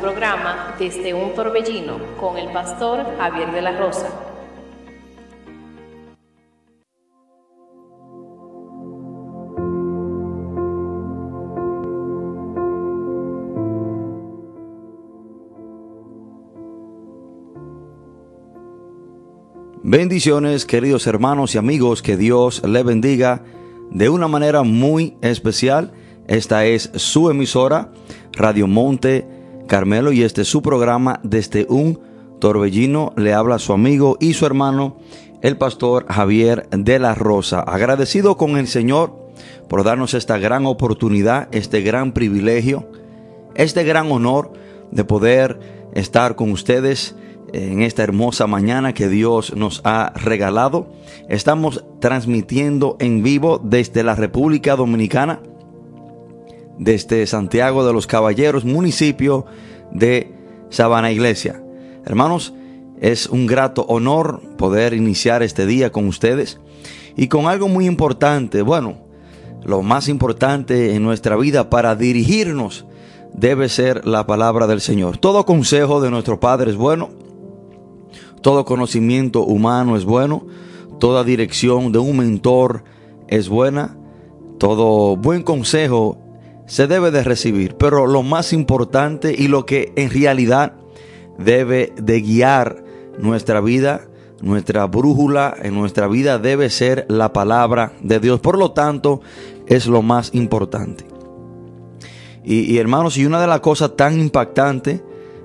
Programa Desde un Torbellino con el pastor Javier de la Rosa. Bendiciones, queridos hermanos y amigos, que Dios le bendiga de una manera muy especial. Esta es su emisora, Radio Monte Carmelo, y este es su programa desde un torbellino. Le habla su amigo y su hermano, el pastor Javier de la Rosa. Agradecido con el Señor por darnos esta gran oportunidad, este gran privilegio, este gran honor de poder estar con ustedes en esta hermosa mañana que Dios nos ha regalado. Estamos transmitiendo en vivo desde la República Dominicana, desde Santiago de los Caballeros, municipio de Sabana Iglesia. Hermanos, es un grato honor poder iniciar este día con ustedes y con algo muy importante, bueno, lo más importante en nuestra vida para dirigirnos debe ser la palabra del Señor. Todo consejo de nuestro Padre es bueno, todo conocimiento humano es bueno, toda dirección de un mentor es buena, todo buen consejo se debe de recibir, pero lo más importante y lo que en realidad debe de guiar nuestra vida, nuestra brújula en nuestra vida debe ser la palabra de Dios. Por lo tanto, es lo más importante. Y, hermanos, y una de las cosas tan impactantes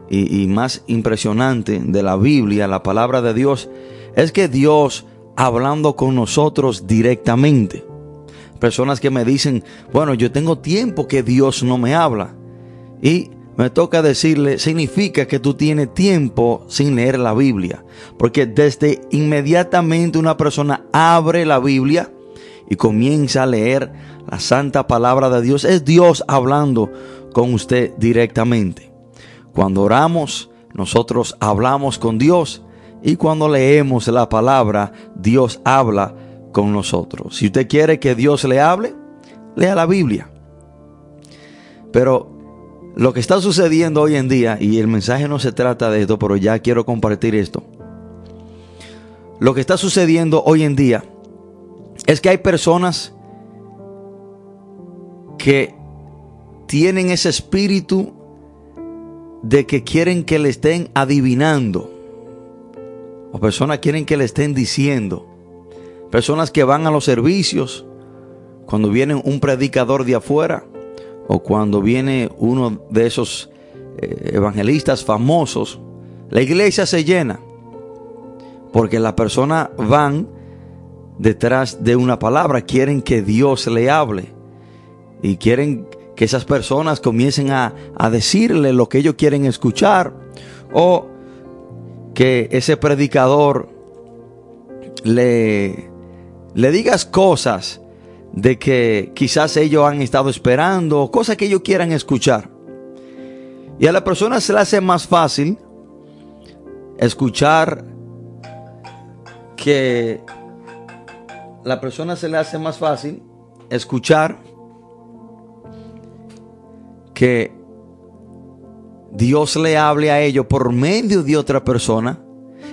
y, más impresionante de la Biblia, la palabra de Dios, es que Dios hablando con nosotros directamente. Personas que me dicen, bueno, yo tengo tiempo que Dios no me habla. Y me toca decirle, significa que tú tienes tiempo sin leer la Biblia. Porque desde inmediatamente una persona abre la Biblia y comienza a leer la santa palabra de Dios, es Dios hablando con usted directamente. Cuando oramos, nosotros hablamos con Dios y cuando leemos la palabra, Dios habla con nosotros. Si usted quiere que Dios le hable, lea la Biblia. Pero lo que está sucediendo hoy en día, y el mensaje no se trata de esto, pero ya quiero compartir esto. Lo que está sucediendo hoy en día es que hay personas que tienen ese espíritu de que quieren que le estén adivinando. O personas quieren que le estén diciendo. Personas que van a los servicios cuando viene un predicador de afuera o cuando viene uno de esos eh, evangelistas famosos. La iglesia se llena porque las personas van detrás de una palabra, quieren que Dios le hable y quieren que esas personas comiencen a, decirle lo que ellos quieren escuchar o que ese predicador le, le digas cosas de que quizás ellos han estado esperando, cosas que ellos quieran escuchar. Y a la persona se le hace más fácil escuchar que la persona se le hace más fácil escuchar que Dios le hable a ellos por medio de otra persona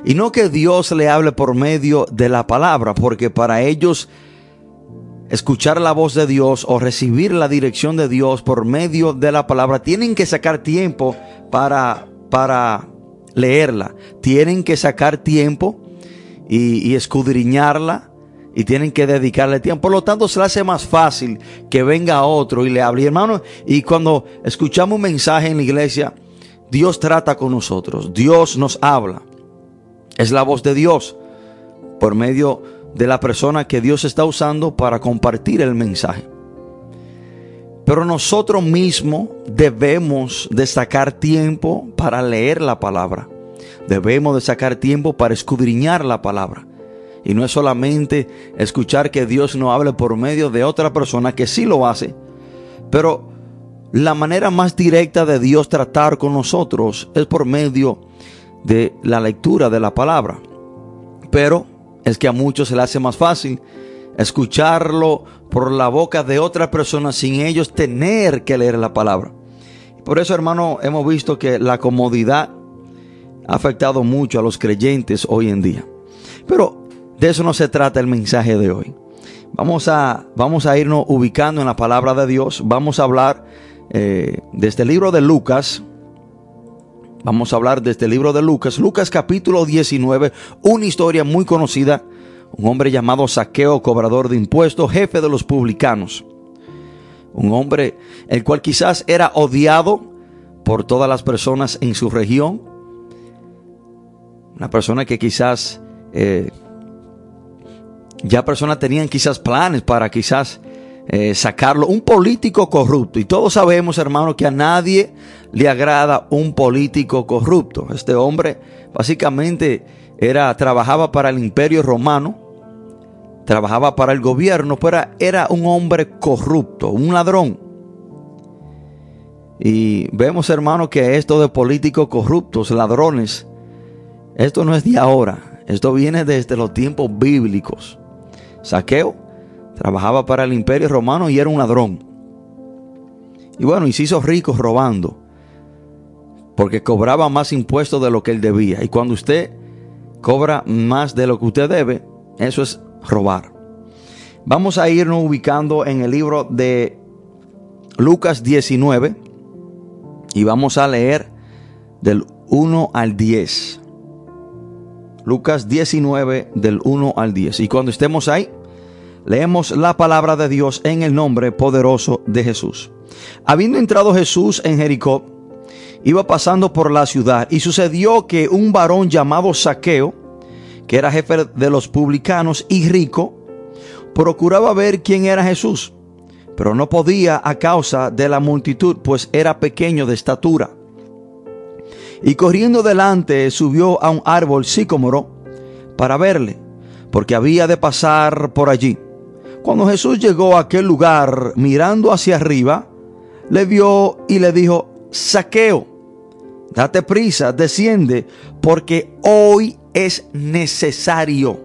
y no que Dios le hable por medio de la palabra, porque para ellos escuchar la voz de Dios o recibir la dirección de Dios por medio de la palabra, tienen que sacar tiempo para, para leerla, tienen que sacar tiempo y, escudriñarla y tienen que dedicarle tiempo. Por lo tanto, se le hace más fácil que venga otro y le hable. Y hermano, y cuando escuchamos un mensaje en la iglesia, Dios trata con nosotros, Dios nos habla. Es la voz de Dios por medio de la persona que Dios está usando para compartir el mensaje. Pero nosotros mismos debemos de sacar tiempo para leer la palabra. Debemos de sacar tiempo para escudriñar la palabra. Y no es solamente escuchar que Dios no hable por medio de otra persona que sí lo hace, pero la manera más directa de Dios tratar con nosotros es por medio de la lectura de la palabra. Pero es que a muchos se le hace más fácil escucharlo por la boca de otra persona sin ellos tener que leer la palabra. Por eso, hermano, hemos visto que la comodidad ha afectado mucho a los creyentes hoy en día. Pero de eso no se trata el mensaje de hoy. Vamos a, vamos a irnos ubicando en la palabra de Dios. Vamos a hablar eh, de este libro de Lucas. Vamos a hablar de este libro de Lucas. Lucas capítulo 19, una historia muy conocida. Un hombre llamado Saqueo, cobrador de impuestos, jefe de los publicanos. Un hombre el cual quizás era odiado por todas las personas en su región. Una persona que quizás eh, ya personas tenían quizás planes para quizás eh, sacarlo. Un político corrupto. Y todos sabemos, hermano, que a nadie le agrada un político corrupto. Este hombre básicamente era, trabajaba para el imperio romano. Trabajaba para el gobierno, pero era un hombre corrupto, un ladrón. Y vemos, hermano, que esto de políticos corruptos, ladrones, esto no es de ahora. Esto viene desde los tiempos bíblicos. Saqueo trabajaba para el imperio romano y era un ladrón. Y bueno, y se hizo rico robando. Porque cobraba más impuestos de lo que él debía. Y cuando usted cobra más de lo que usted debe, eso es robar. Vamos a irnos ubicando en el libro de Lucas 19 y vamos a leer del 1 al 10. Lucas 19 del 1 al 10. Y cuando estemos ahí, leemos la palabra de Dios en el nombre poderoso de Jesús. Habiendo entrado Jesús en Jericó, iba pasando por la ciudad y sucedió que un varón llamado Saqueo, que era jefe de los publicanos y rico, procuraba ver quién era Jesús, pero no podía a causa de la multitud, pues era pequeño de estatura. Y corriendo delante subió a un árbol sicómoro para verle, porque había de pasar por allí. Cuando Jesús llegó a aquel lugar, mirando hacia arriba, le vio y le dijo, Saqueo, date prisa, desciende, porque hoy es necesario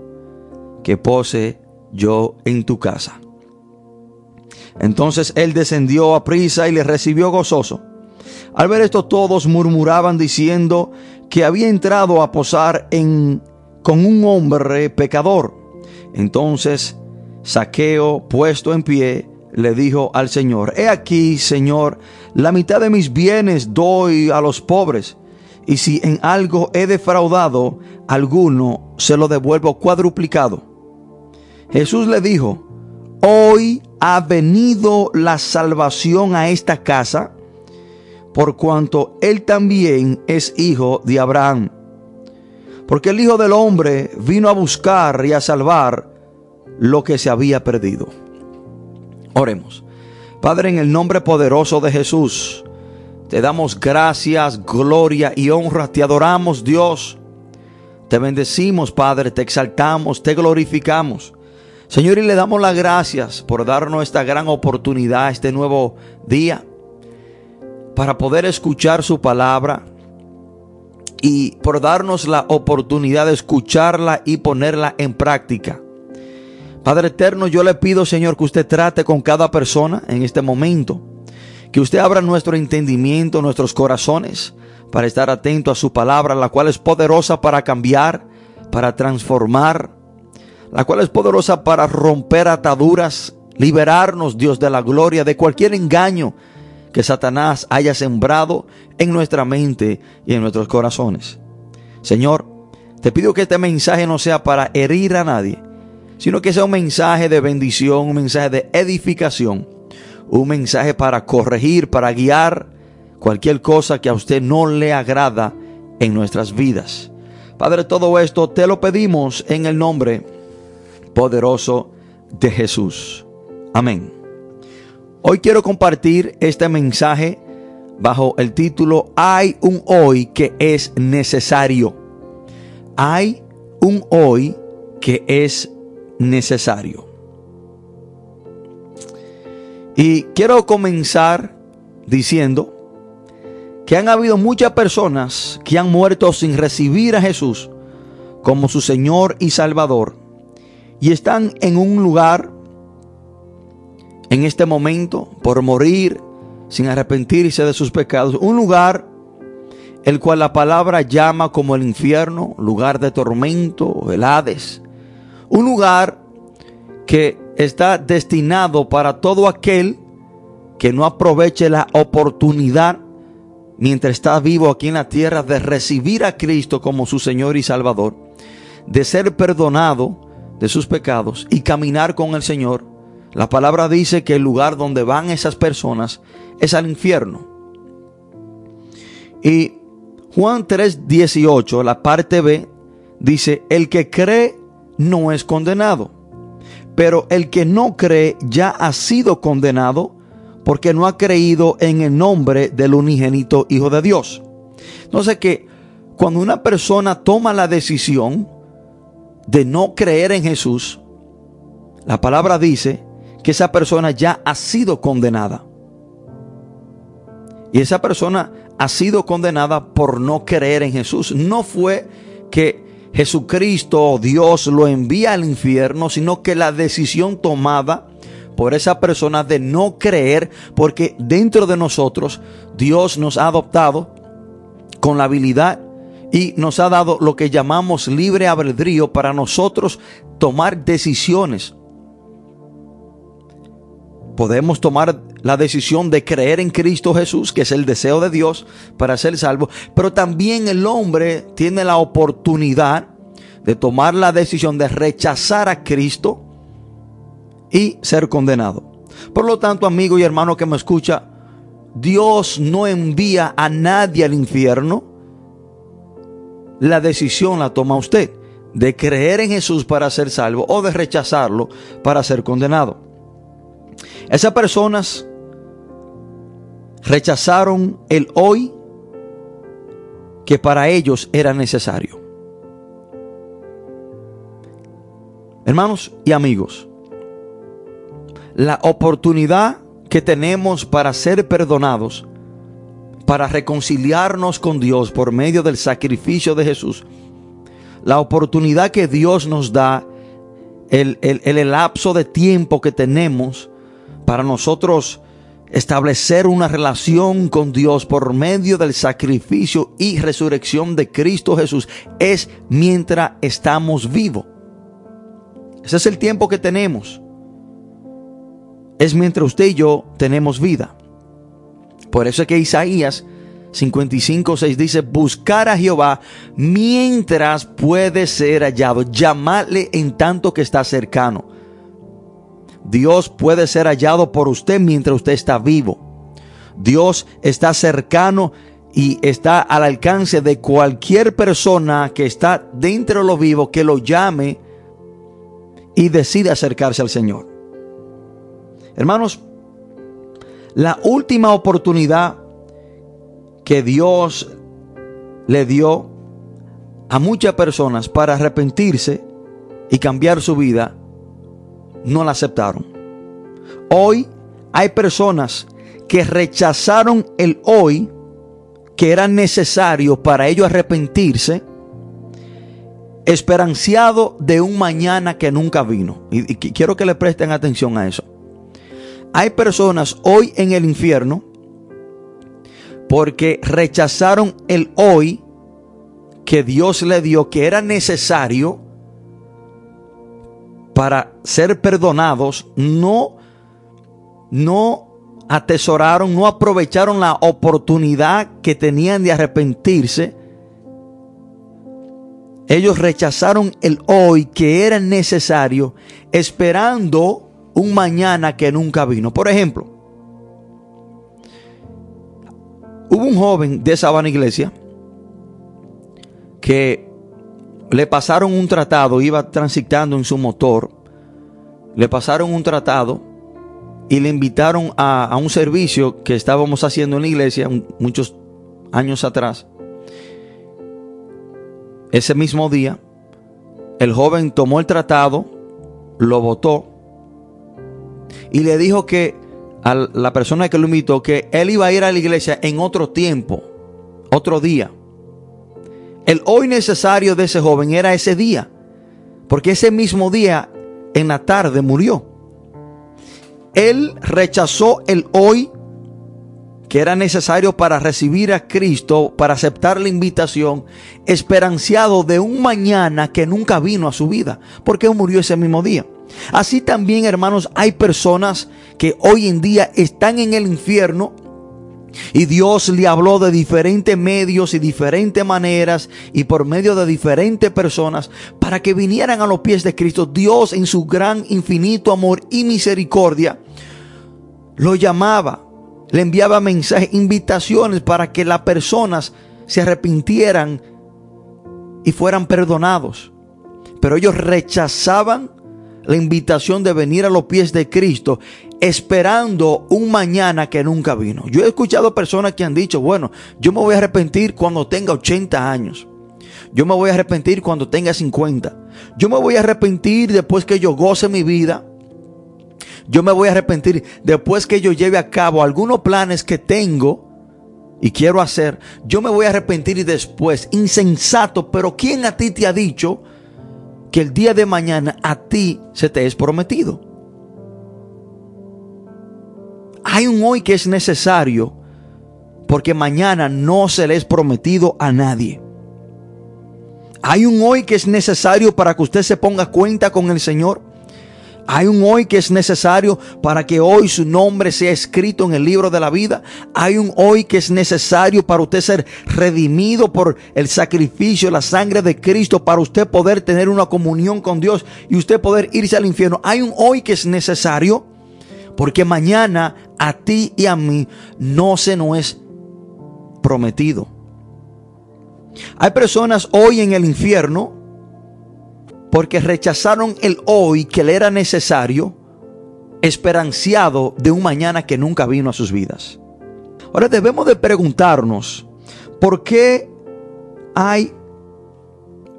que pose yo en tu casa. Entonces él descendió a prisa y le recibió gozoso. Al ver esto todos murmuraban diciendo que había entrado a posar en con un hombre pecador. Entonces Saqueo, puesto en pie, le dijo al Señor, He aquí, Señor, la mitad de mis bienes doy a los pobres, y si en algo he defraudado alguno, se lo devuelvo cuadruplicado. Jesús le dijo, Hoy ha venido la salvación a esta casa, por cuanto él también es hijo de Abraham. Porque el Hijo del Hombre vino a buscar y a salvar lo que se había perdido. Oremos. Padre, en el nombre poderoso de Jesús, te damos gracias, gloria y honra. Te adoramos, Dios. Te bendecimos, Padre. Te exaltamos, te glorificamos. Señor, y le damos las gracias por darnos esta gran oportunidad, este nuevo día para poder escuchar su palabra y por darnos la oportunidad de escucharla y ponerla en práctica. Padre eterno, yo le pido, Señor, que usted trate con cada persona en este momento, que usted abra nuestro entendimiento, nuestros corazones, para estar atento a su palabra, la cual es poderosa para cambiar, para transformar, la cual es poderosa para romper ataduras, liberarnos, Dios, de la gloria, de cualquier engaño que Satanás haya sembrado en nuestra mente y en nuestros corazones. Señor, te pido que este mensaje no sea para herir a nadie, sino que sea un mensaje de bendición, un mensaje de edificación, un mensaje para corregir, para guiar cualquier cosa que a usted no le agrada en nuestras vidas. Padre, todo esto te lo pedimos en el nombre poderoso de Jesús. Amén. Hoy quiero compartir este mensaje bajo el título Hay un hoy que es necesario. Hay un hoy que es necesario. Y quiero comenzar diciendo que han habido muchas personas que han muerto sin recibir a Jesús como su Señor y Salvador y están en un lugar en este momento por morir sin arrepentirse de sus pecados. Un lugar el cual la palabra llama como el infierno, lugar de tormento, el Hades. Un lugar que está destinado para todo aquel que no aproveche la oportunidad mientras está vivo aquí en la tierra de recibir a Cristo como su Señor y Salvador, de ser perdonado de sus pecados y caminar con el Señor. La palabra dice que el lugar donde van esas personas es al infierno. Y Juan 3:18, la parte B, dice, el que cree no es condenado, pero el que no cree ya ha sido condenado porque no ha creído en el nombre del unigénito Hijo de Dios. Entonces que cuando una persona toma la decisión de no creer en Jesús, la palabra dice que esa persona ya ha sido condenada. Y esa persona ha sido condenada por no creer en Jesús. No fue que Jesucristo o Dios lo envía al infierno, sino que la decisión tomada por esa persona de no creer, porque dentro de nosotros Dios nos ha adoptado con la habilidad y nos ha dado lo que llamamos libre albedrío para nosotros tomar decisiones. Podemos tomar la decisión de creer en Cristo Jesús, que es el deseo de Dios para ser salvo, pero también el hombre tiene la oportunidad de tomar la decisión de rechazar a Cristo y ser condenado. Por lo tanto, amigo y hermano que me escucha, Dios no envía a nadie al infierno. La decisión la toma usted de creer en Jesús para ser salvo o de rechazarlo para ser condenado. Esas personas rechazaron el hoy que para ellos era necesario. Hermanos y amigos, la oportunidad que tenemos para ser perdonados, para reconciliarnos con Dios por medio del sacrificio de Jesús, la oportunidad que Dios nos da, el, el, lapso de tiempo que tenemos para nosotros establecer una relación con Dios por medio del sacrificio y resurrección de Cristo Jesús es mientras estamos vivos. Ese es el tiempo que tenemos es mientras usted y yo tenemos vida. Por eso es que Isaías 55, 6 dice, buscar a Jehová mientras puede ser hallado, llamarle en tanto que está cercano. Dios puede ser hallado por usted mientras usted está vivo. Dios está cercano y está al alcance de cualquier persona que está dentro de lo vivo que lo llame y decide acercarse al Señor. Hermanos, la última oportunidad que Dios le dio a muchas personas para arrepentirse y cambiar su vida, no la aceptaron. Hoy hay personas que rechazaron el hoy que era necesario para ellos arrepentirse, esperanciado de un mañana que nunca vino. Y, y quiero que le presten atención a eso. Hay personas hoy en el infierno porque rechazaron el hoy que Dios le dio, que era necesario para ser perdonados, no, no atesoraron, no aprovecharon la oportunidad que tenían de arrepentirse. Ellos rechazaron el hoy que era necesario, esperando un mañana que nunca vino. Por ejemplo, hubo un joven de Sabana Iglesia que le pasaron un tratado, iba transitando en su motor, le pasaron un tratado y le invitaron a, un servicio que estábamos haciendo en la iglesia muchos años atrás. Ese mismo día, el joven tomó el tratado, lo botó y le dijo que a la persona que lo invitó que él iba a ir a la iglesia en otro tiempo, otro día. El hoy necesario de ese joven era ese día, porque ese mismo día en la tarde murió. Él rechazó el hoy que era necesario para recibir a Cristo, para aceptar la invitación, esperanciado de un mañana que nunca vino a su vida, porque murió ese mismo día. Así también, hermanos, hay personas que hoy en día están en el infierno y Dios le habló de diferentes medios y diferentes maneras y por medio de diferentes personas para que vinieran a los pies de Cristo. Dios en su gran infinito amor y misericordia lo llamaba, le enviaba mensajes, invitaciones para que las personas se arrepintieran y fueran perdonados. Pero ellos rechazaban la invitación de venir a los pies de Cristo esperando un mañana que nunca vino. Yo he escuchado personas que han dicho, bueno, yo me voy a arrepentir cuando tenga 80 años. Yo me voy a arrepentir cuando tenga 50. Yo me voy a arrepentir después que yo goce mi vida. Yo me voy a arrepentir después que yo lleve a cabo algunos planes que tengo y quiero hacer. Yo me voy a arrepentir después. Insensato, pero ¿quién a ti te ha dicho que el día de mañana a ti se te es prometido? Hay un hoy que es necesario porque mañana no se le es prometido a nadie. Hay un hoy que es necesario para que usted se ponga cuenta con el Señor. Hay un hoy que es necesario para que hoy su nombre sea escrito en el libro de la vida. Hay un hoy que es necesario para usted ser redimido por el sacrificio, la sangre de Cristo, para usted poder tener una comunión con Dios y usted poder irse al infierno. Hay un hoy que es necesario porque mañana a ti y a mí no se nos es prometido. Hay personas hoy en el infierno porque rechazaron el hoy que le era necesario, esperanciado de un mañana que nunca vino a sus vidas. Ahora debemos de preguntarnos, ¿por qué hay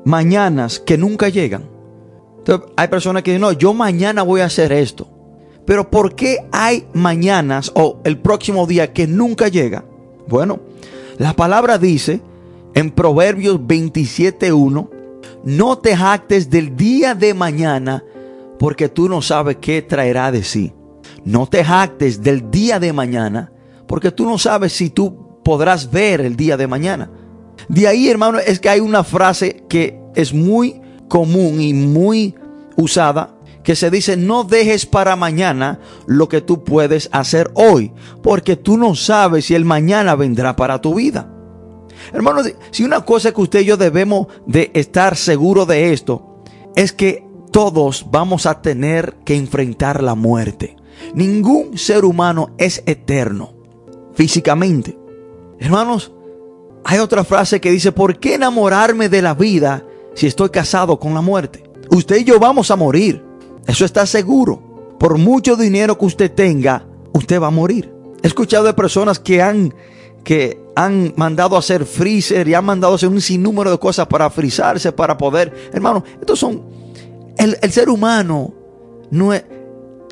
mañanas que nunca llegan? hay personas que dicen, no, yo mañana voy a hacer esto. Pero ¿por qué hay mañanas o el próximo día que nunca llega? Bueno, la palabra dice en Proverbios 27.1, no te jactes del día de mañana porque tú no sabes qué traerá de sí. No te jactes del día de mañana porque tú no sabes si tú podrás ver el día de mañana. De ahí, hermano, es que hay una frase que es muy común y muy usada que se dice, no dejes para mañana lo que tú puedes hacer hoy, porque tú no sabes si el mañana vendrá para tu vida. Hermanos, si una cosa que usted y yo debemos de estar seguros de esto, es que todos vamos a tener que enfrentar la muerte. Ningún ser humano es eterno físicamente. Hermanos, hay otra frase que dice, ¿por qué enamorarme de la vida si estoy casado con la muerte? Usted y yo vamos a morir. Eso está seguro. Por mucho dinero que usted tenga, usted va a morir. He escuchado de personas que han, que han mandado a hacer freezer y han mandado a hacer un sinnúmero de cosas para frizarse, para poder. Hermano, estos son. El, el ser humano no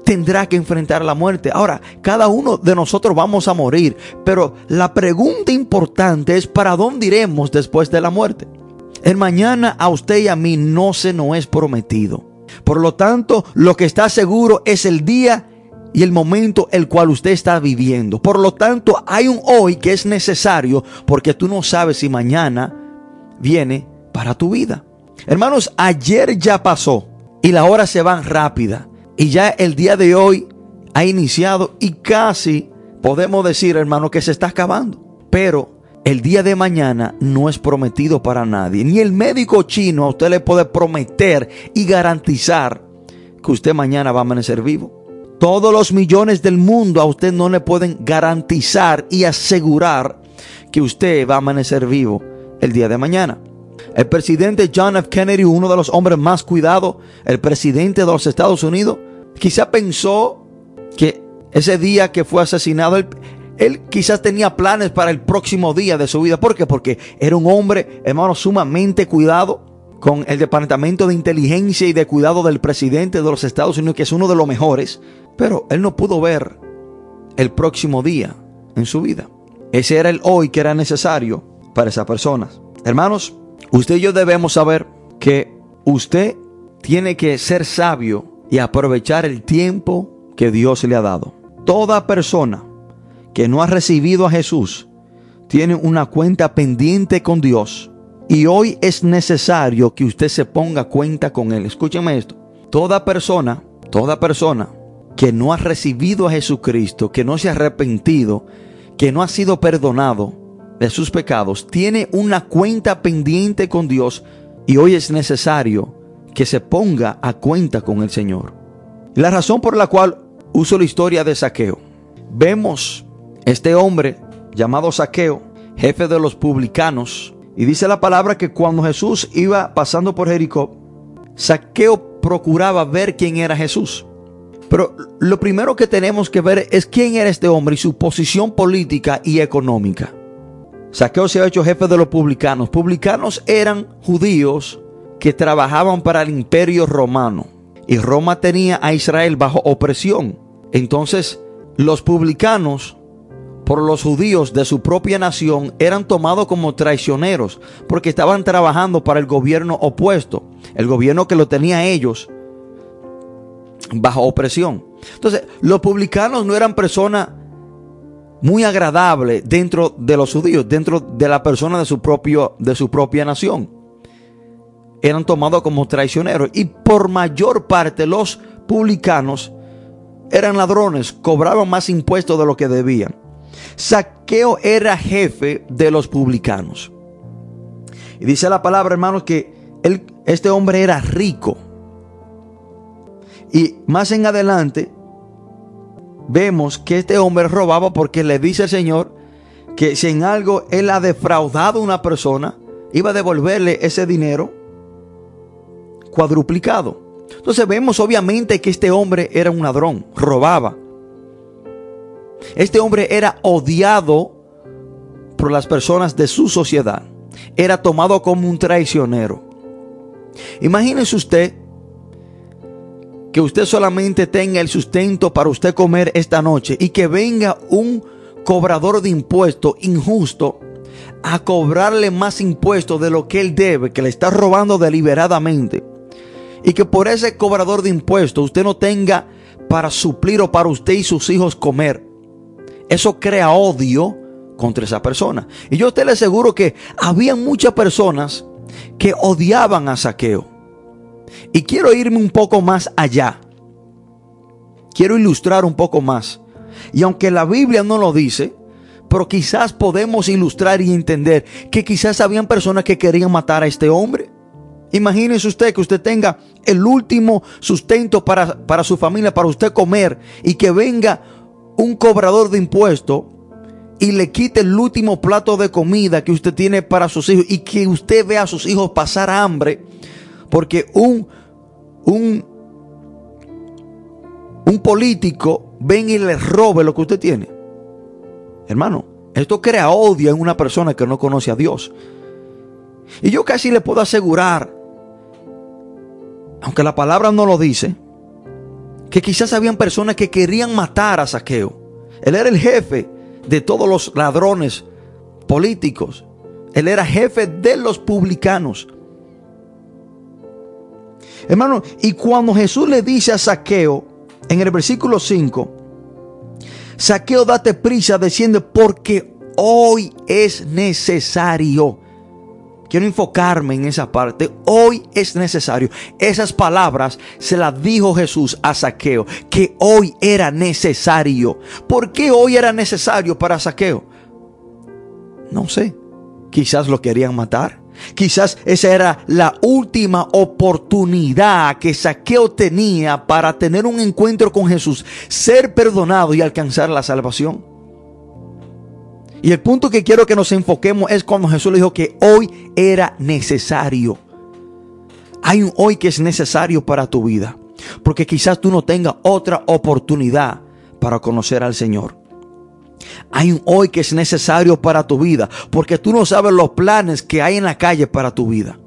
tendrá que enfrentar la muerte. Ahora, cada uno de nosotros vamos a morir, pero la pregunta importante es: ¿para dónde iremos después de la muerte? El mañana a usted y a mí no se nos es prometido. Por lo tanto, lo que está seguro es el día y el momento el cual usted está viviendo. Por lo tanto, hay un hoy que es necesario porque tú no sabes si mañana viene para tu vida. Hermanos, ayer ya pasó y la hora se va rápida y ya el día de hoy ha iniciado y casi podemos decir, hermano, que se está acabando. Pero el día de mañana no es prometido para nadie. Ni el médico chino a usted le puede prometer y garantizar que usted mañana va a amanecer vivo. Todos los millones del mundo a usted no le pueden garantizar y asegurar que usted va a amanecer vivo el día de mañana. El presidente John F. Kennedy, uno de los hombres más cuidados, el presidente de los Estados Unidos, quizá pensó que ese día que fue asesinado, él quizás tenía planes para el próximo día de su vida. ¿Por qué? Porque era un hombre, hermano, sumamente cuidado con el Departamento de Inteligencia y de Cuidado del presidente de los Estados Unidos, que es uno de los mejores. Pero él no pudo ver el próximo día en su vida. Ese era el hoy que era necesario para esas personas. Hermanos, usted y yo debemos saber que usted tiene que ser sabio y aprovechar el tiempo que Dios le ha dado. Toda persona que no ha recibido a Jesús tiene una cuenta pendiente con Dios y hoy es necesario que usted se ponga cuenta con Él. Escúcheme esto. Toda persona, toda persona que no ha recibido a Jesucristo, que no se ha arrepentido, que no ha sido perdonado de sus pecados, tiene una cuenta pendiente con Dios y hoy es necesario que se ponga a cuenta con el Señor. La razón por la cual uso la historia de Saqueo. Vemos este hombre llamado Saqueo, jefe de los publicanos, y dice la palabra que cuando Jesús iba pasando por Jericó, Saqueo procuraba ver quién era Jesús. Pero lo primero que tenemos que ver es quién era este hombre y su posición política y económica. Saqueo se ha hecho jefe de los publicanos. Publicanos eran judíos que trabajaban para el imperio romano. Y Roma tenía a Israel bajo opresión. Entonces, los publicanos por los judíos de su propia nación eran tomados como traicioneros porque estaban trabajando para el gobierno opuesto, el gobierno que lo tenía ellos bajo opresión. Entonces, los publicanos no eran personas muy agradables dentro de los judíos, dentro de la persona de su, propio, de su propia nación. Eran tomados como traicioneros y por mayor parte los publicanos eran ladrones, cobraban más impuestos de lo que debían. Saqueo era jefe de los publicanos. Y dice la palabra, hermanos, que este hombre era rico. Y más en adelante vemos que este hombre robaba porque le dice al Señor que si en algo él ha defraudado a una persona, iba a devolverle ese dinero cuadruplicado. Entonces vemos obviamente que este hombre era un ladrón, robaba. Este hombre era odiado por las personas de su sociedad. Era tomado como un traicionero. Imagínese usted que usted solamente tenga el sustento para usted comer esta noche y que venga un cobrador de impuestos injusto a cobrarle más impuestos de lo que él debe, que le está robando deliberadamente. Y que por ese cobrador de impuestos usted no tenga para suplir o para usted y sus hijos comer. Eso crea odio contra esa persona. Y yo te le aseguro que había muchas personas que odiaban a Saqueo. Y quiero irme un poco más allá. Quiero ilustrar un poco más. Y aunque la Biblia no lo dice, pero quizás podemos ilustrar y entender que quizás habían personas que querían matar a este hombre. Imagínese usted que usted tenga el último sustento para, para su familia, para usted comer, y que venga un cobrador de impuestos y le quite el último plato de comida que usted tiene para sus hijos y que usted vea a sus hijos pasar hambre porque un, un, un político venga y le robe lo que usted tiene. Hermano, esto crea odio en una persona que no conoce a Dios. Y yo casi le puedo asegurar, aunque la palabra no lo dice, que quizás habían personas que querían matar a Saqueo. Él era el jefe de todos los ladrones políticos. Él era jefe de los publicanos. Hermano, y cuando Jesús le dice a Saqueo, en el versículo 5, Saqueo, date prisa, desciende porque hoy es necesario. Quiero enfocarme en esa parte. Hoy es necesario. Esas palabras se las dijo Jesús a Saqueo, que hoy era necesario. ¿Por qué hoy era necesario para Saqueo? No sé. Quizás lo querían matar. Quizás esa era la última oportunidad que Saqueo tenía para tener un encuentro con Jesús, ser perdonado y alcanzar la salvación. Y el punto que quiero que nos enfoquemos es cuando Jesús le dijo que hoy era necesario. Hay un hoy que es necesario para tu vida. Porque quizás tú no tengas otra oportunidad para conocer al Señor. Hay un hoy que es necesario para tu vida, porque tú no sabes los planes que hay en la calle para tu vida.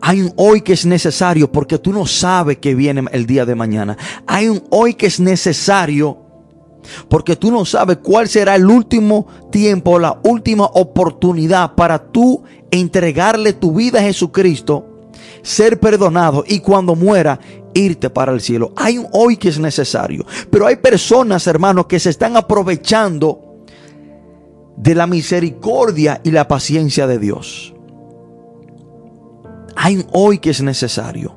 Hay un hoy que es necesario porque tú no sabes que viene el día de mañana. Hay un hoy que es necesario porque tú no sabes cuál será el último tiempo, la última oportunidad para tú entregarle tu vida a Jesucristo ser perdonado y cuando muera irte para el cielo. Hay un hoy que es necesario, pero hay personas, hermanos, que se están aprovechando de la misericordia y la paciencia de Dios. Hay un hoy que es necesario.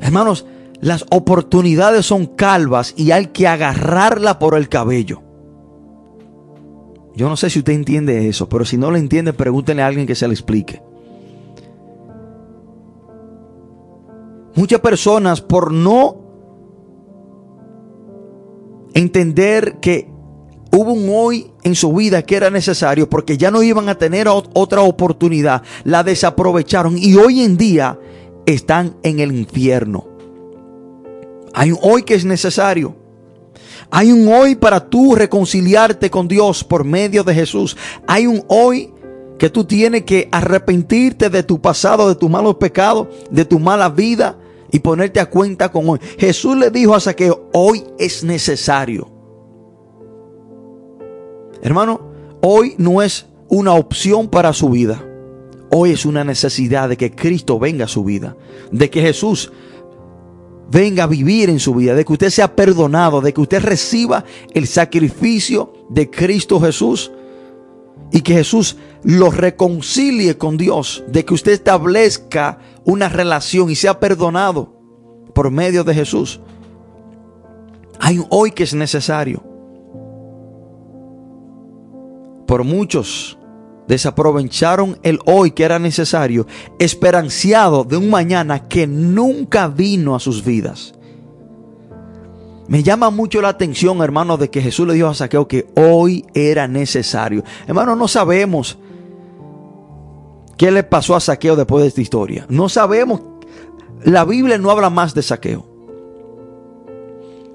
Hermanos, las oportunidades son calvas y hay que agarrarla por el cabello. Yo no sé si usted entiende eso, pero si no lo entiende, pregúntenle a alguien que se lo explique. Muchas personas por no entender que hubo un hoy en su vida que era necesario porque ya no iban a tener otra oportunidad, la desaprovecharon y hoy en día están en el infierno. Hay un hoy que es necesario. Hay un hoy para tú reconciliarte con Dios por medio de Jesús. Hay un hoy que tú tienes que arrepentirte de tu pasado, de tus malos pecados, de tu mala vida y ponerte a cuenta con hoy. Jesús le dijo a Saqueo, hoy es necesario. Hermano, hoy no es una opción para su vida. Hoy es una necesidad de que Cristo venga a su vida, de que Jesús venga a vivir en su vida, de que usted sea perdonado, de que usted reciba el sacrificio de Cristo Jesús y que Jesús lo reconcilie con Dios, de que usted establezca una relación y sea perdonado por medio de Jesús. Hay un hoy que es necesario. Por muchos desaprovecharon el hoy que era necesario, esperanciado de un mañana que nunca vino a sus vidas. Me llama mucho la atención, hermano, de que Jesús le dijo a Saqueo que hoy era necesario. Hermano, no sabemos qué le pasó a Saqueo después de esta historia. No sabemos. La Biblia no habla más de Saqueo.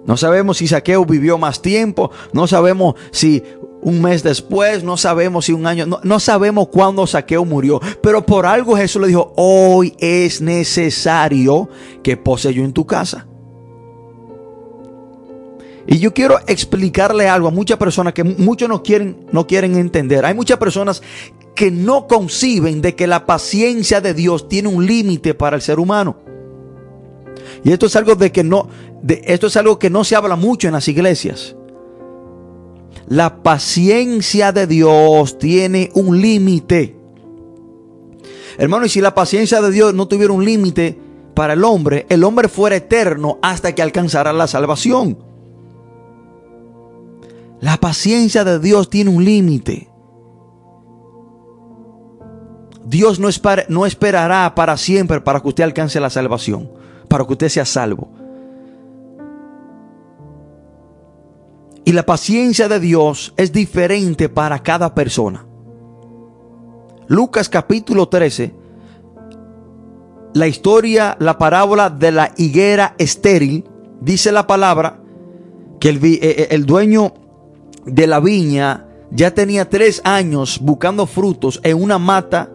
No sabemos si Saqueo vivió más tiempo. No sabemos si un mes después, no sabemos si un año, no, sabemos cuándo Saqueo murió, pero por algo Jesús le dijo, hoy es necesario que pose yo en tu casa. Y yo quiero explicarle algo a muchas personas que muchos quieren, no quieren entender. Hay muchas personas que no conciben de que la paciencia de Dios tiene un límite para el ser humano. Y esto es algo de que no, esto es algo que no se habla mucho en las iglesias. La paciencia de Dios tiene un límite. Hermano, y si la paciencia de Dios no tuviera un límite para el hombre, el hombre fuera eterno hasta que alcanzara la salvación. La paciencia de Dios tiene un límite. Dios no, no, esperará para siempre para que usted alcance la salvación, para que usted sea salvo. Y la paciencia de Dios es diferente para cada persona. Lucas capítulo 13, la historia, la parábola de la higuera estéril, dice la palabra que el, eh, eh, el dueño de la viña ya tenía tres años buscando frutos en una mata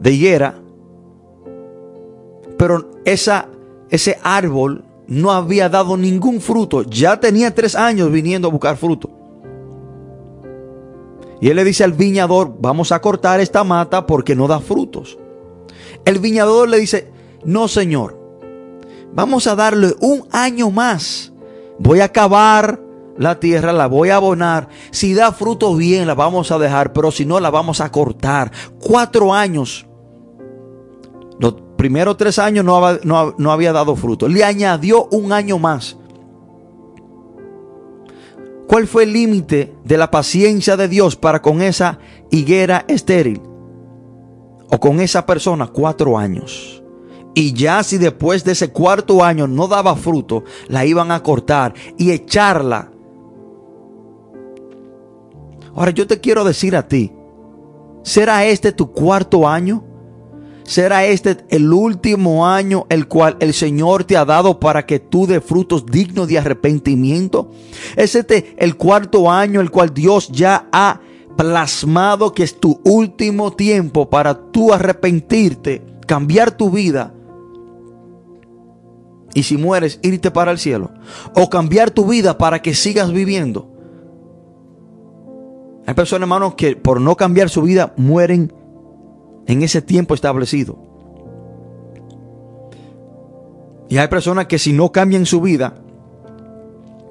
de higuera, pero esa, ese árbol no había dado ningún fruto. Ya tenía tres años viniendo a buscar fruto. Y él le dice al viñador, vamos a cortar esta mata porque no da frutos. El viñador le dice, no señor, vamos a darle un año más. Voy a cavar la tierra, la voy a abonar. Si da fruto bien, la vamos a dejar, pero si no, la vamos a cortar. Cuatro años primeros tres años no, había dado fruto. Le añadió un año más. ¿Cuál fue el límite de la paciencia de Dios para con esa higuera estéril? O con esa persona, cuatro años. Y ya si después de ese cuarto año no daba fruto, la iban a cortar y echarla. Ahora yo te quiero decir a ti, ¿será este tu cuarto año? ¿Será este el último año el cual el Señor te ha dado para que tú de frutos dignos de arrepentimiento? ¿Es este el cuarto año el cual Dios ya ha plasmado que es tu último tiempo para tú arrepentirte, cambiar tu vida? Y si mueres, irte para el cielo. O cambiar tu vida para que sigas viviendo. Hay personas, hermanos, que por no cambiar su vida mueren en ese tiempo establecido. Y hay personas que si no cambian su vida,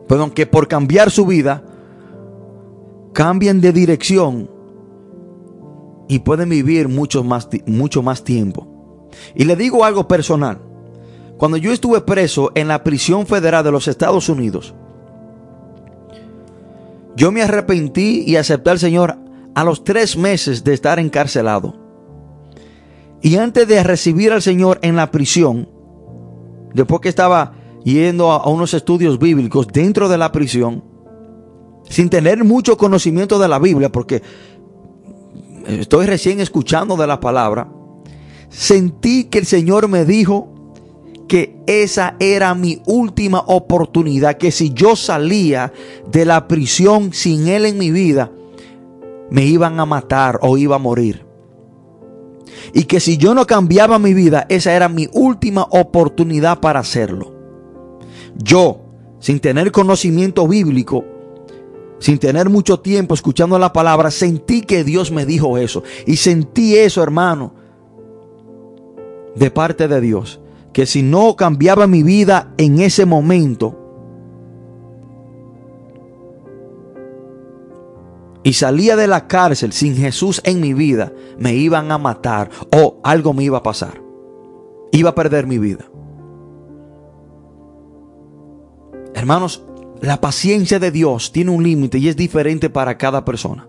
perdón, que por cambiar su vida, cambian de dirección y pueden vivir mucho más, mucho más tiempo. Y le digo algo personal. Cuando yo estuve preso en la prisión federal de los Estados Unidos, yo me arrepentí y acepté al Señor a los tres meses de estar encarcelado. Y antes de recibir al Señor en la prisión, después que estaba yendo a unos estudios bíblicos dentro de la prisión, sin tener mucho conocimiento de la Biblia, porque estoy recién escuchando de la palabra, sentí que el Señor me dijo que esa era mi última oportunidad, que si yo salía de la prisión sin Él en mi vida, me iban a matar o iba a morir. Y que si yo no cambiaba mi vida, esa era mi última oportunidad para hacerlo. Yo, sin tener conocimiento bíblico, sin tener mucho tiempo escuchando la palabra, sentí que Dios me dijo eso. Y sentí eso, hermano, de parte de Dios. Que si no cambiaba mi vida en ese momento, y salía de la cárcel sin Jesús en mi vida, me iban a matar o algo me iba a pasar. Iba a perder mi vida. Hermanos, la paciencia de Dios tiene un límite y es diferente para cada persona.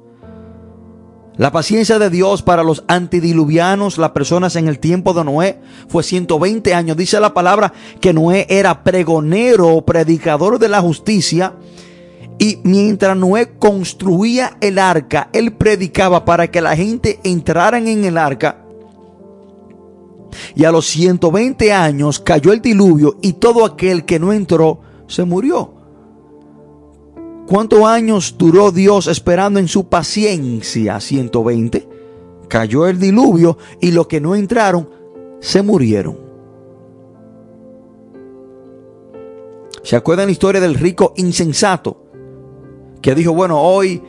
La paciencia de Dios para los antidiluvianos, las personas en el tiempo de Noé, fue 120 años. Dice la palabra que Noé era pregonero, predicador de la justicia. Y mientras Noé construía el arca, él predicaba para que la gente entrara en el arca. Y a los 120 años cayó el diluvio y todo aquel que no entró se murió. ¿Cuántos años duró Dios esperando en su paciencia? 120. Cayó el diluvio y los que no entraron se murieron. ¿Se acuerdan la historia del rico insensato? Que dijo, bueno, hoy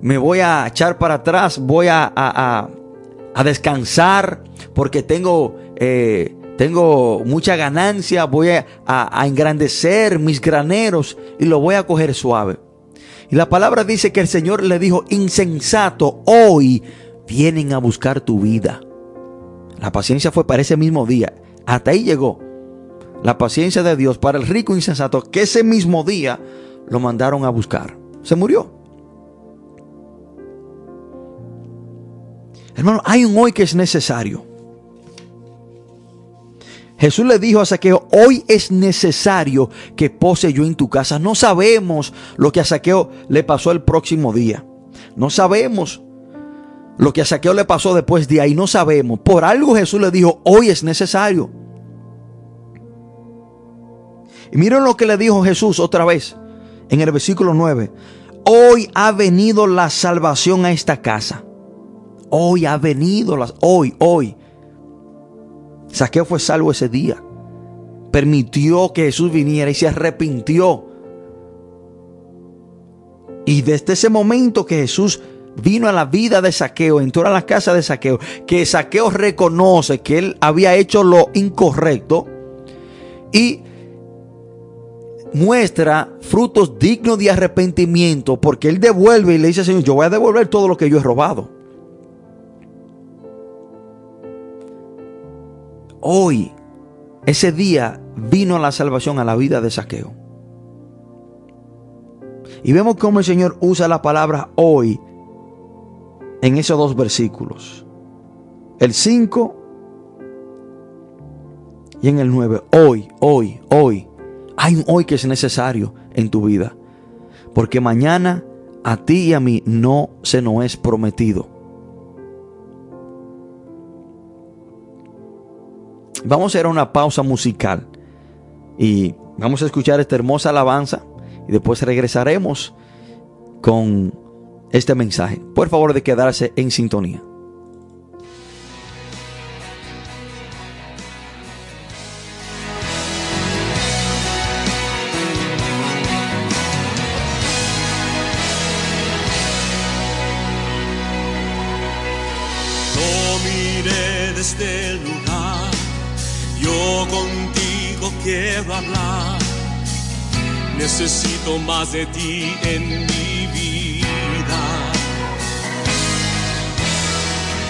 me voy a echar para atrás, voy a, a, descansar porque tengo, eh, tengo mucha ganancia, voy a engrandecer mis graneros y lo voy a coger suave. Y la palabra dice que el Señor le dijo, insensato, hoy vienen a buscar tu vida. La paciencia fue para ese mismo día. Hasta ahí llegó. La paciencia de Dios para el rico insensato que ese mismo día lo mandaron a buscar. Se murió. Hermano, hay un hoy que es necesario. Jesús le dijo a Saqueo, hoy es necesario que pose yo en tu casa. No sabemos lo que a Saqueo le pasó el próximo día. No sabemos lo que a Saqueo le pasó después de ahí. No sabemos. Por algo Jesús le dijo, hoy es necesario. Y miren lo que le dijo Jesús otra vez en el versículo 9. Hoy ha venido la salvación a esta casa. Hoy ha venido la... Hoy, hoy. Saqueo fue salvo ese día. Permitió que Jesús viniera y se arrepintió. Y desde ese momento que Jesús vino a la vida de Saqueo, entró a la casa de Saqueo, que Saqueo reconoce que él había hecho lo incorrecto y muestra frutos dignos de arrepentimiento, porque él devuelve y le dice, Señor, yo voy a devolver todo lo que yo he robado. Hoy, ese día, vino la salvación a la vida de Saqueo. Y vemos cómo el Señor usa la palabra hoy en esos dos versículos. El 5 y en el 9. Hoy, hoy, hoy. Hay un hoy que es necesario en tu vida. Porque mañana a ti y a mí no se nos es prometido. Vamos a hacer una pausa musical y vamos a escuchar esta hermosa alabanza y después regresaremos con este mensaje. Por favor de quedarse en sintonía. De ti en mi vida.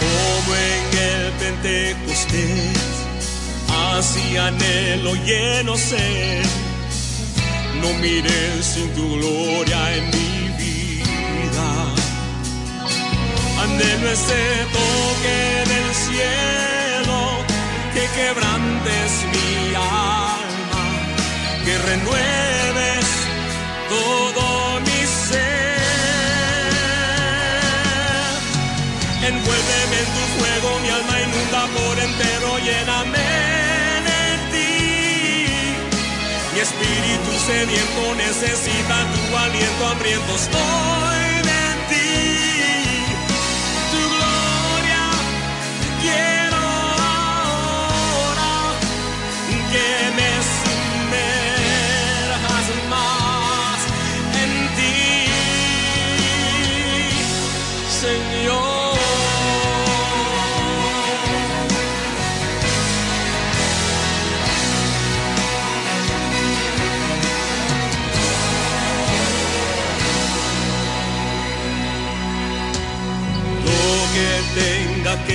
Como en el Pentecostés, así anhelo lleno ser. No mires sin tu gloria en mi vida. Anhelo ese toque del cielo que quebrantes mi alma, que renueves sediento necesita tu aliento, hambriento estoy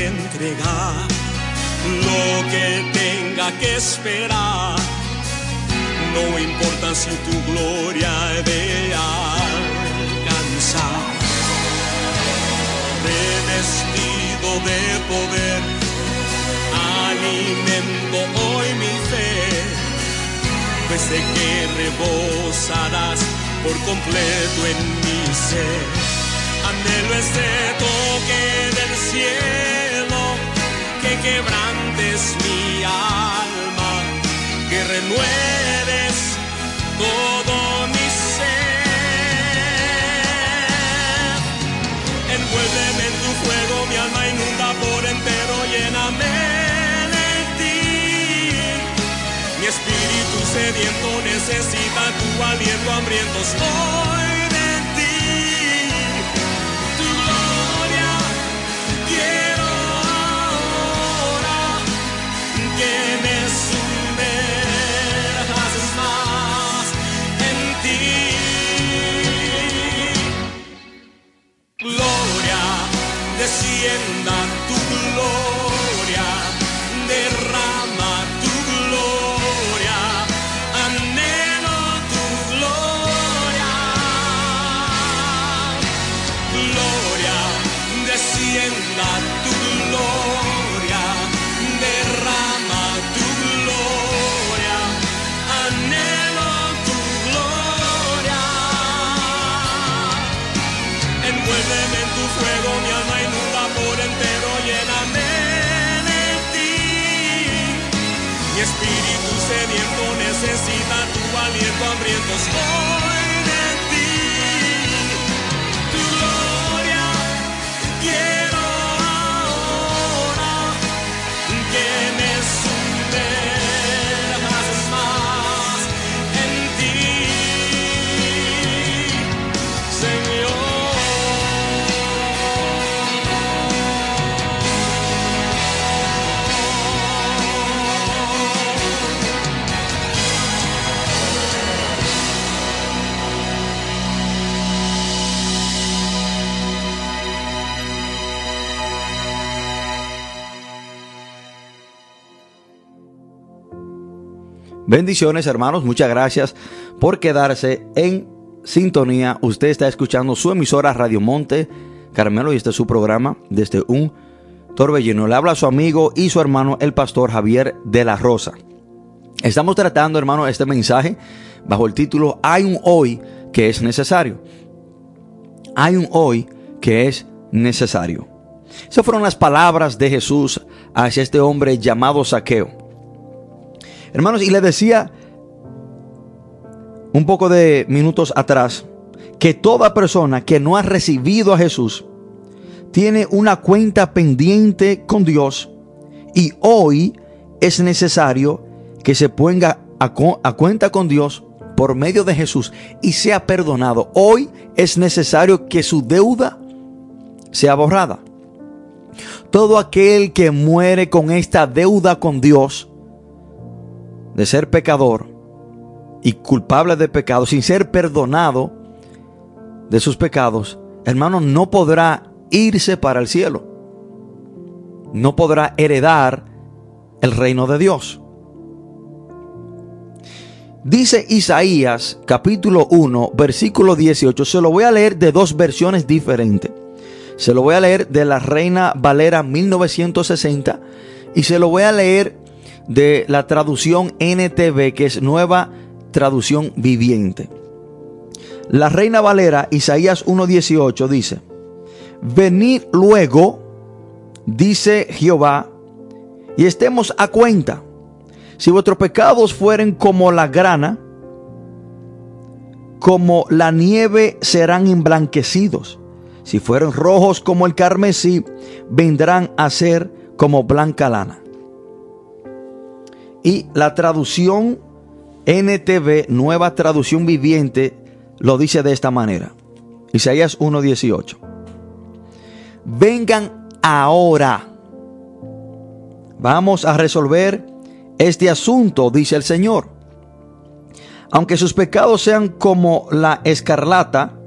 entregar, lo que tenga que esperar, no importa si tu gloria de alcanzar. Revestido de poder, alimento hoy mi fe, pues sé que rebosarás por completo en mi ser. Anhelo este toque del cielo, que quebrantes mi alma, que renueves todo mi ser. Envuélveme en tu fuego, mi alma inunda por entero, lléname de ti. Mi espíritu sediento necesita tu aliento, hambriento estoy descienda tu gloria, necesita tu aliento, hambriento estoy Bendiciones hermanos, muchas gracias por quedarse en sintonía. Usted está escuchando su emisora Radio Monte Carmelo y este es su programa desde un torbellino. Le habla a su amigo y su hermano el pastor Javier de la Rosa. Estamos tratando hermano este mensaje bajo el título Hay un hoy que es necesario. Hay un hoy que es necesario. Esas fueron las palabras de Jesús hacia este hombre llamado Saqueo. Hermanos, y le decía un poco de minutos atrás que toda persona que no ha recibido a Jesús tiene una cuenta pendiente con Dios y hoy es necesario que se ponga a, a cuenta con Dios por medio de Jesús y sea perdonado. Hoy es necesario que su deuda sea borrada. todo aquel que muere con esta deuda con Dios de ser pecador y culpable de pecado, sin ser perdonado de sus pecados, hermano, no podrá irse para el cielo. No podrá heredar el reino de Dios. Dice Isaías capítulo 1, versículo 18. Se lo voy a leer de dos versiones diferentes. Se lo voy a leer de la Reina Valera 1960 y se lo voy a leer de la traducción NTV, que es nueva traducción viviente. La Reina Valera, Isaías 1.18, dice, Venid luego, dice Jehová, y estemos a cuenta. Si vuestros pecados fueren como la grana, como la nieve serán emblanquecidos. Si fueren rojos como el carmesí, vendrán a ser como blanca lana. Y la traducción NTV, nueva traducción viviente, lo dice de esta manera. Isaías 1.18. Vengan ahora. Vamos a resolver este asunto, dice el Señor. Aunque sus pecados sean como la escarlata,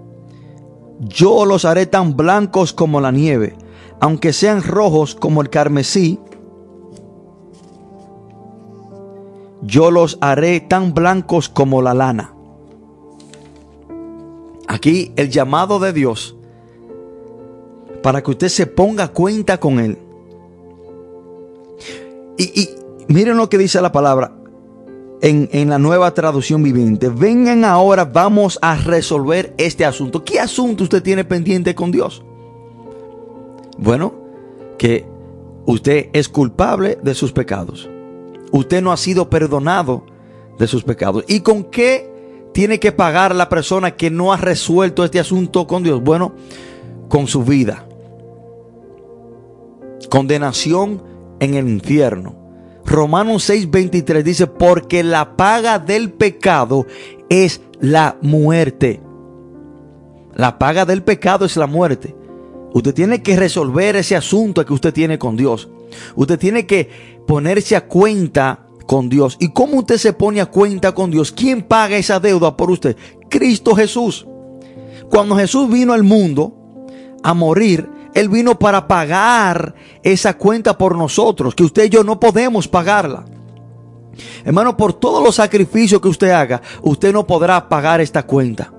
yo los haré tan blancos como la nieve, aunque sean rojos como el carmesí, yo los haré tan blancos como la lana. Aquí el llamado de Dios para que usted se ponga cuenta con Él. Y, miren lo que dice la palabra en, la nueva traducción viviente. Vengan ahora, vamos a resolver este asunto. ¿Qué asunto usted tiene pendiente con Dios? Bueno, que usted es culpable de sus pecados. Usted no ha sido perdonado de sus pecados. ¿Y con qué tiene que pagar la persona que no ha resuelto este asunto con Dios? Bueno, con su vida. Condenación en el infierno. Romanos 6:23 dice, porque la paga del pecado es la muerte. La paga del pecado es la muerte. Usted tiene que resolver ese asunto que usted tiene con Dios. Usted tiene que ponerse a cuenta con Dios. ¿Y cómo usted se pone a cuenta con Dios? ¿Quién paga esa deuda por usted? Cristo Jesús. Cuando Jesús vino al mundo a morir, él vino para pagar esa cuenta por nosotros, que usted y yo no podemos pagarla. Hermano, por todos los sacrificios que usted haga, usted no podrá pagar esta cuenta.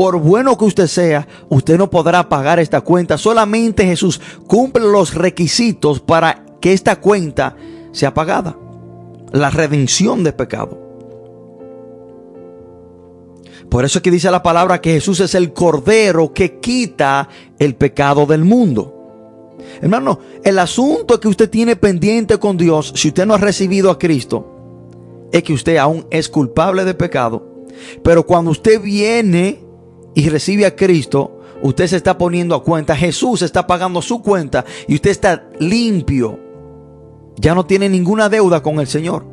Por bueno que usted sea, usted no podrá pagar esta cuenta. Solamente Jesús cumple los requisitos para que esta cuenta sea pagada. La redención de pecado. Por eso es que dice la palabra que Jesús es el cordero que quita el pecado del mundo. Hermano, el asunto que usted tiene pendiente con Dios, si usted no ha recibido a Cristo, es que usted aún es culpable de pecado. Pero cuando usted viene y recibe a Cristo, usted se está poniendo a cuenta. Jesús está pagando su cuenta y usted está limpio. Ya no tiene ninguna deuda con el Señor.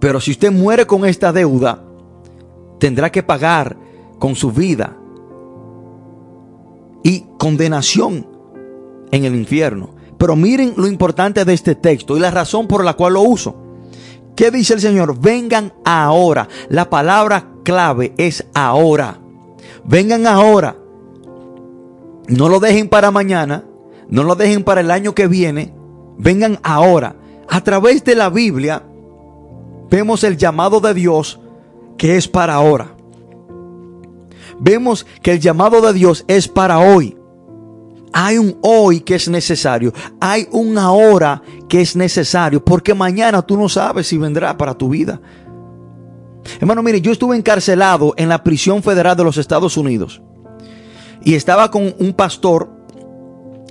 Pero si usted muere con esta deuda, tendrá que pagar con su vida y condenación en el infierno. Pero miren lo importante de este texto y la razón por la cual lo uso. ¿Qué dice el Señor? Vengan ahora. La palabra clave es ahora. Vengan ahora. No lo dejen para mañana. No lo dejen para el año que viene. Vengan ahora. A través de la Biblia vemos el llamado de Dios que es para ahora. Vemos que el llamado de Dios es para hoy. Hay un hoy que es necesario. Hay un ahora que es necesario. Porque mañana tú no sabes si vendrá para tu vida. Hermano, mire, yo estuve encarcelado en la prisión federal de los Estados Unidos. Y estaba con un pastor.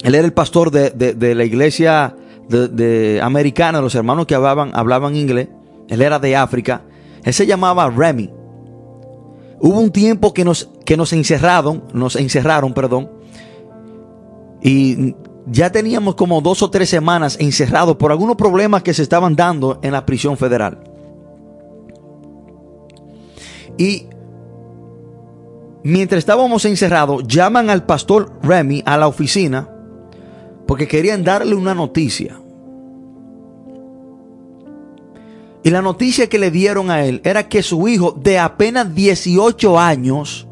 Él era el pastor de, la iglesia de, americana, los hermanos que hablaban, hablaban inglés. Él era de África. Él se llamaba Remy. Hubo un tiempo que nos, que nos encerraron, nos encerraron, perdón. Y ya teníamos como dos o tres semanas encerrados por algunos problemas que se estaban dando en la prisión federal. Y mientras estábamos encerrados, llaman al pastor Remy a la oficina porque querían darle una noticia. Y la noticia que le dieron a él era que su hijo de apenas 18 años,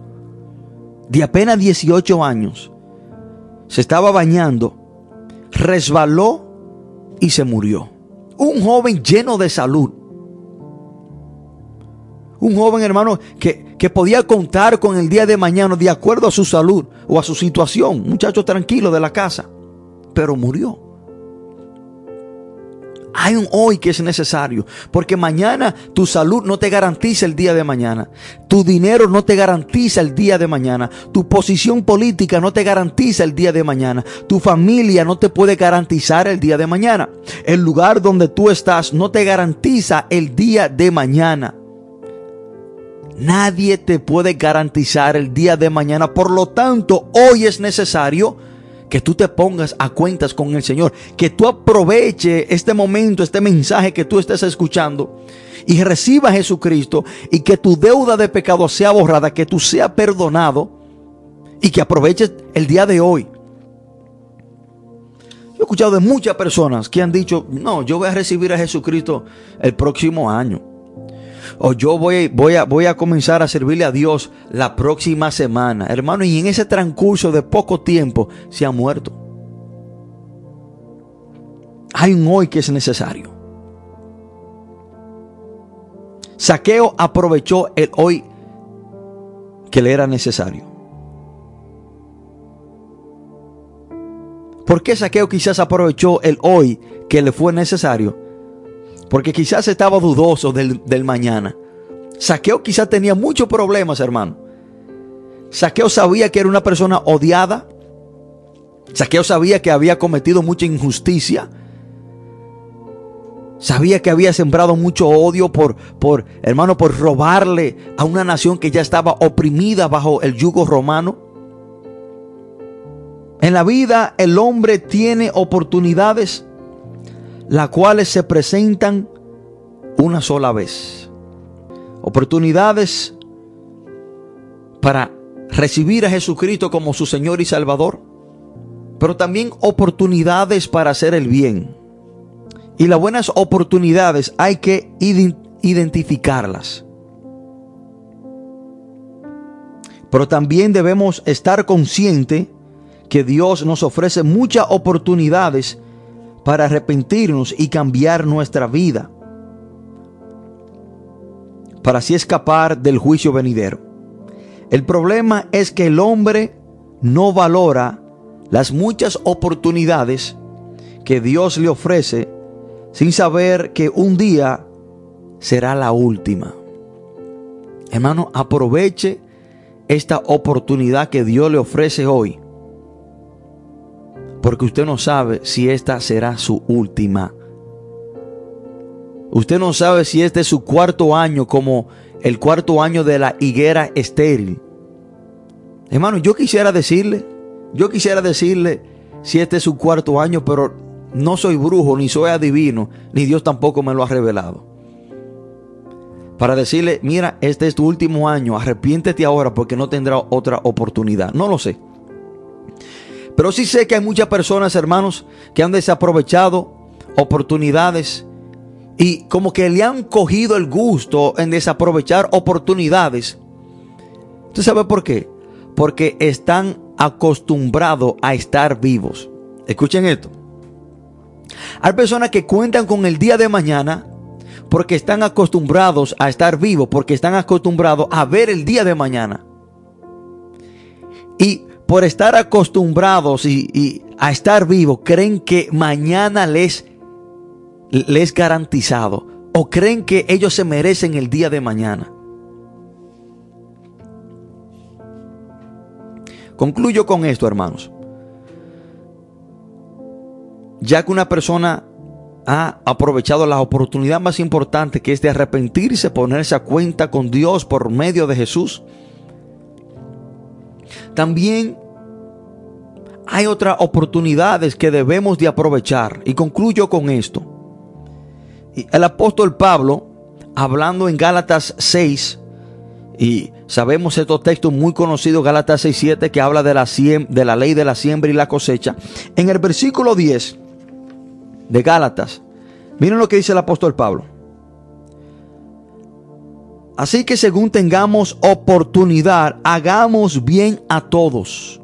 de apenas 18 años, se estaba bañando, resbaló y se murió. Un joven lleno de salud. Un joven hermano que, que, podía contar con el día de mañana de acuerdo a su salud o a su situación. muchacho tranquilo de la casa. Pero murió. Hay un hoy que es necesario, porque mañana tu salud no te garantiza el día de mañana, tu dinero no te garantiza el día de mañana, tu posición política no te garantiza el día de mañana, tu familia no te puede garantizar el día de mañana, el lugar donde tú estás no te garantiza el día de mañana. Nadie te puede garantizar el día de mañana, por lo tanto hoy es necesario que tú te pongas a cuentas con el Señor, que tú aproveche este momento, este mensaje que tú estés escuchando y reciba a Jesucristo y que tu deuda de pecado sea borrada, que tú seas perdonado y que aproveches el día de hoy. Yo he escuchado de muchas personas que han dicho, no, yo voy a recibir a Jesucristo el próximo año o yo voy, voy, a, voy a comenzar a servirle a Dios la próxima semana. Hermano, y en ese transcurso de poco tiempo se ha muerto. Hay un hoy que es necesario. Saqueo aprovechó el hoy que le era necesario. ¿Por qué Saqueo quizás aprovechó el hoy que le fue necesario? Porque quizás estaba dudoso del, mañana. Saqueo quizás tenía muchos problemas, hermano. Saqueo sabía que era una persona odiada. Saqueo sabía que había cometido mucha injusticia. Sabía que había sembrado mucho odio por, por, hermano, por robarle a una nación que ya estaba oprimida bajo el yugo romano. En la vida el hombre tiene oportunidades las cuales se presentan una sola vez. Oportunidades para recibir a Jesucristo como su Señor y Salvador, pero también oportunidades para hacer el bien. Y las buenas oportunidades hay que identificarlas. Pero también debemos estar conscientes que Dios nos ofrece muchas oportunidades para arrepentirnos y cambiar nuestra vida, para así escapar del juicio venidero. El problema es que el hombre no valora las muchas oportunidades que Dios le ofrece sin saber que un día será la última. Hermano, aproveche esta oportunidad que Dios le ofrece hoy porque usted no sabe si esta será su última. Usted no sabe si este es su cuarto año como el cuarto año de la higuera estéril. Hermano, yo quisiera decirle, yo quisiera decirle si este es su cuarto año, pero no soy brujo, ni soy adivino, ni Dios tampoco me lo ha revelado. Para decirle, mira, este es tu último año, arrepiéntete ahora porque no tendrá otra oportunidad. No lo sé. Pero sí sé que hay muchas personas, hermanos, que han desaprovechado oportunidades y como que le han cogido el gusto en desaprovechar oportunidades. ¿Usted sabe por qué? Porque están acostumbrados a estar vivos. Escuchen esto. Hay personas que cuentan con el día de mañana porque están acostumbrados a estar vivos, porque están acostumbrados a ver el día de mañana. Y por estar acostumbrados y, a estar vivos, creen que mañana les, les garantizado o creen que ellos se merecen el día de mañana. Concluyo con esto, hermanos. Ya que una persona ha aprovechado la oportunidad más importante que es de arrepentirse, ponerse a cuenta con Dios por medio de Jesús, también hay otras oportunidades que debemos de aprovechar. Y concluyo con esto. El apóstol Pablo, hablando en Gálatas 6, Y sabemos estos textos muy conocidos, Gálatas 6.7, que habla de la, de la ley de la siembra y la cosecha. En el versículo 10 de Gálatas, miren lo que dice el apóstol Pablo. Así que según tengamos oportunidad, hagamos bien a todos.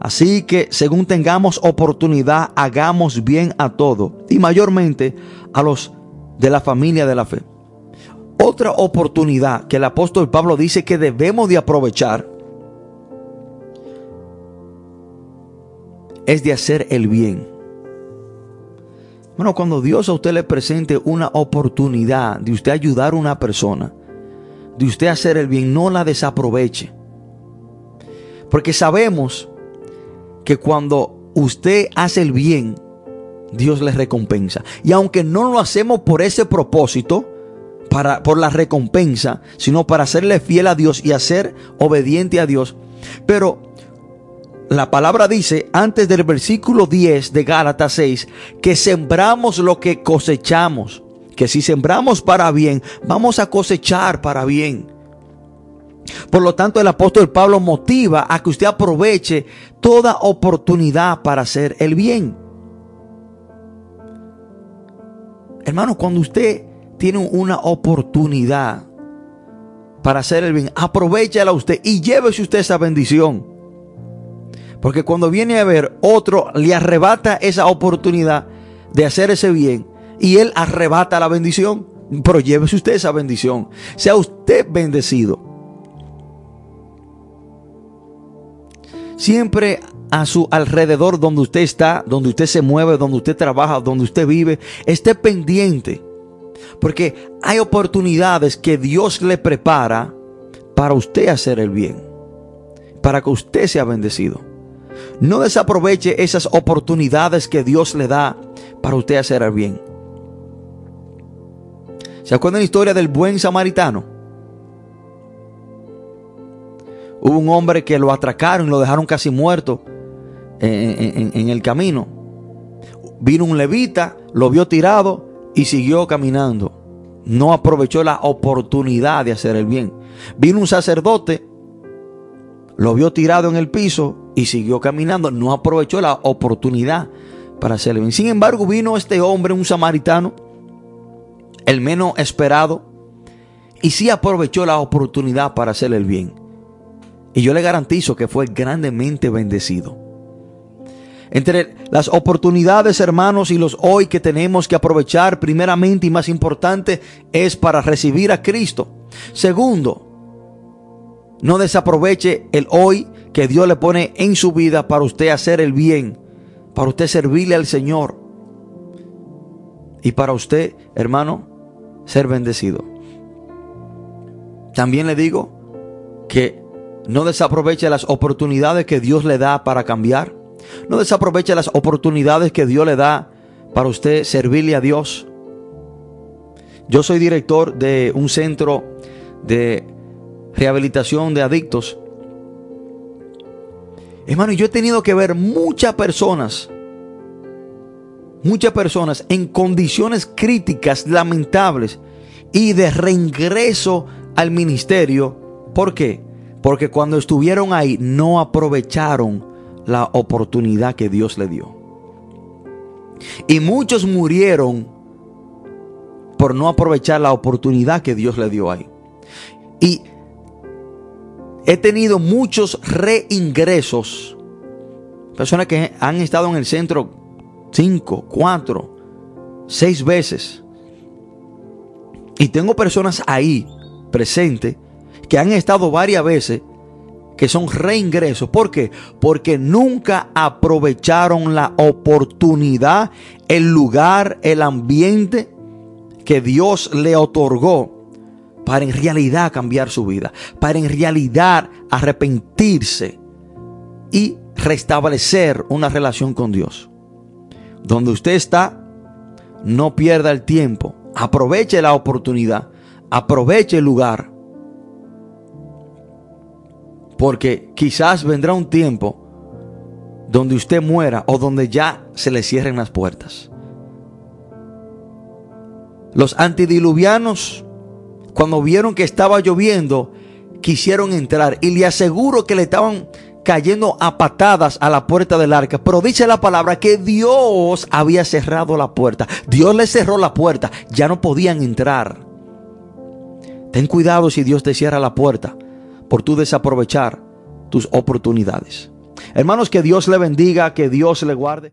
Así que según tengamos oportunidad, hagamos bien a todos. Y mayormente a los de la familia de la fe. Otra oportunidad que el apóstol Pablo dice que debemos de aprovechar es de hacer el bien. Bueno, cuando Dios a usted le presente una oportunidad de usted ayudar a una persona, de usted hacer el bien, no la desaproveche. Porque sabemos que cuando usted hace el bien, Dios le recompensa. Y aunque no lo hacemos por ese propósito, para, por la recompensa, sino para serle fiel a Dios y hacer obediente a Dios. Pero la palabra dice, antes del versículo 10 de Gálatas 6, que sembramos lo que cosechamos. Que si sembramos para bien, vamos a cosechar para bien. Por lo tanto, el apóstol Pablo motiva a que usted aproveche toda oportunidad para hacer el bien. Hermano, cuando usted tiene una oportunidad para hacer el bien, aprovechala usted y llévese usted esa bendición. Porque cuando viene a ver otro, le arrebata esa oportunidad de hacer ese bien y él arrebata la bendición. Pero llévese usted esa bendición. Sea usted bendecido. Siempre a su alrededor donde usted está, donde usted se mueve, donde usted trabaja, donde usted vive, esté pendiente. Porque hay oportunidades que Dios le prepara para usted hacer el bien, para que usted sea bendecido. No desaproveche esas oportunidades que Dios le da para usted hacer el bien. ¿Se acuerdan la historia del buen samaritano? Hubo un hombre que lo atracaron y lo dejaron casi muerto en, el camino. Vino un levita, lo vio tirado y siguió caminando. No aprovechó la oportunidad de hacer el bien. Vino un sacerdote, lo vio tirado en el piso y siguió caminando. No aprovechó la oportunidad para hacer el bien. Sin embargo, vino este hombre, un samaritano, el menos esperado, y sí aprovechó la oportunidad para hacer el bien. Y yo le garantizo que fue grandemente bendecido. Entre las oportunidades, hermanos, y los hoy que tenemos que aprovechar, primeramente y más importante, es para recibir a Cristo. Segundo, no desaproveche el hoy que Dios le pone en su vida para usted hacer el bien, para usted servirle al Señor y para usted, hermano, ser bendecido. También le digo que no desaproveche las oportunidades que Dios le da para cambiar. No desaproveche las oportunidades que Dios le da para usted servirle a Dios. Yo soy director de un centro de rehabilitación de adictos. Hermano, yo he tenido que ver muchas personas, muchas personas en condiciones críticas, lamentables y de reingreso al ministerio. ¿Por qué? Porque cuando estuvieron ahí no aprovecharon la oportunidad que Dios le dio. Y muchos murieron por no aprovechar la oportunidad que Dios le dio ahí. Y he tenido muchos reingresos. Personas que han estado en el centro cinco, cuatro, seis veces. Y tengo personas ahí presentes que han estado varias veces que son reingresos. ¿Por qué? Porque nunca aprovecharon la oportunidad, el lugar, el ambiente que Dios le otorgó para en realidad cambiar su vida, para en realidad arrepentirse y restablecer una relación con Dios. Donde usted está, no pierda el tiempo, aproveche la oportunidad, aproveche el lugar porque quizás vendrá un tiempo donde usted muera o donde ya se le cierren las puertas. Los antidiluvianos cuando vieron que estaba lloviendo, quisieron entrar. Y le aseguro que le estaban cayendo a patadas a la puerta del arca. Pero dice la palabra que Dios había cerrado la puerta. Dios le cerró la puerta. Ya no podían entrar. Ten cuidado si Dios te cierra la puerta por tu desaprovechar tus oportunidades. Hermanos, que Dios le bendiga, que Dios le guarde.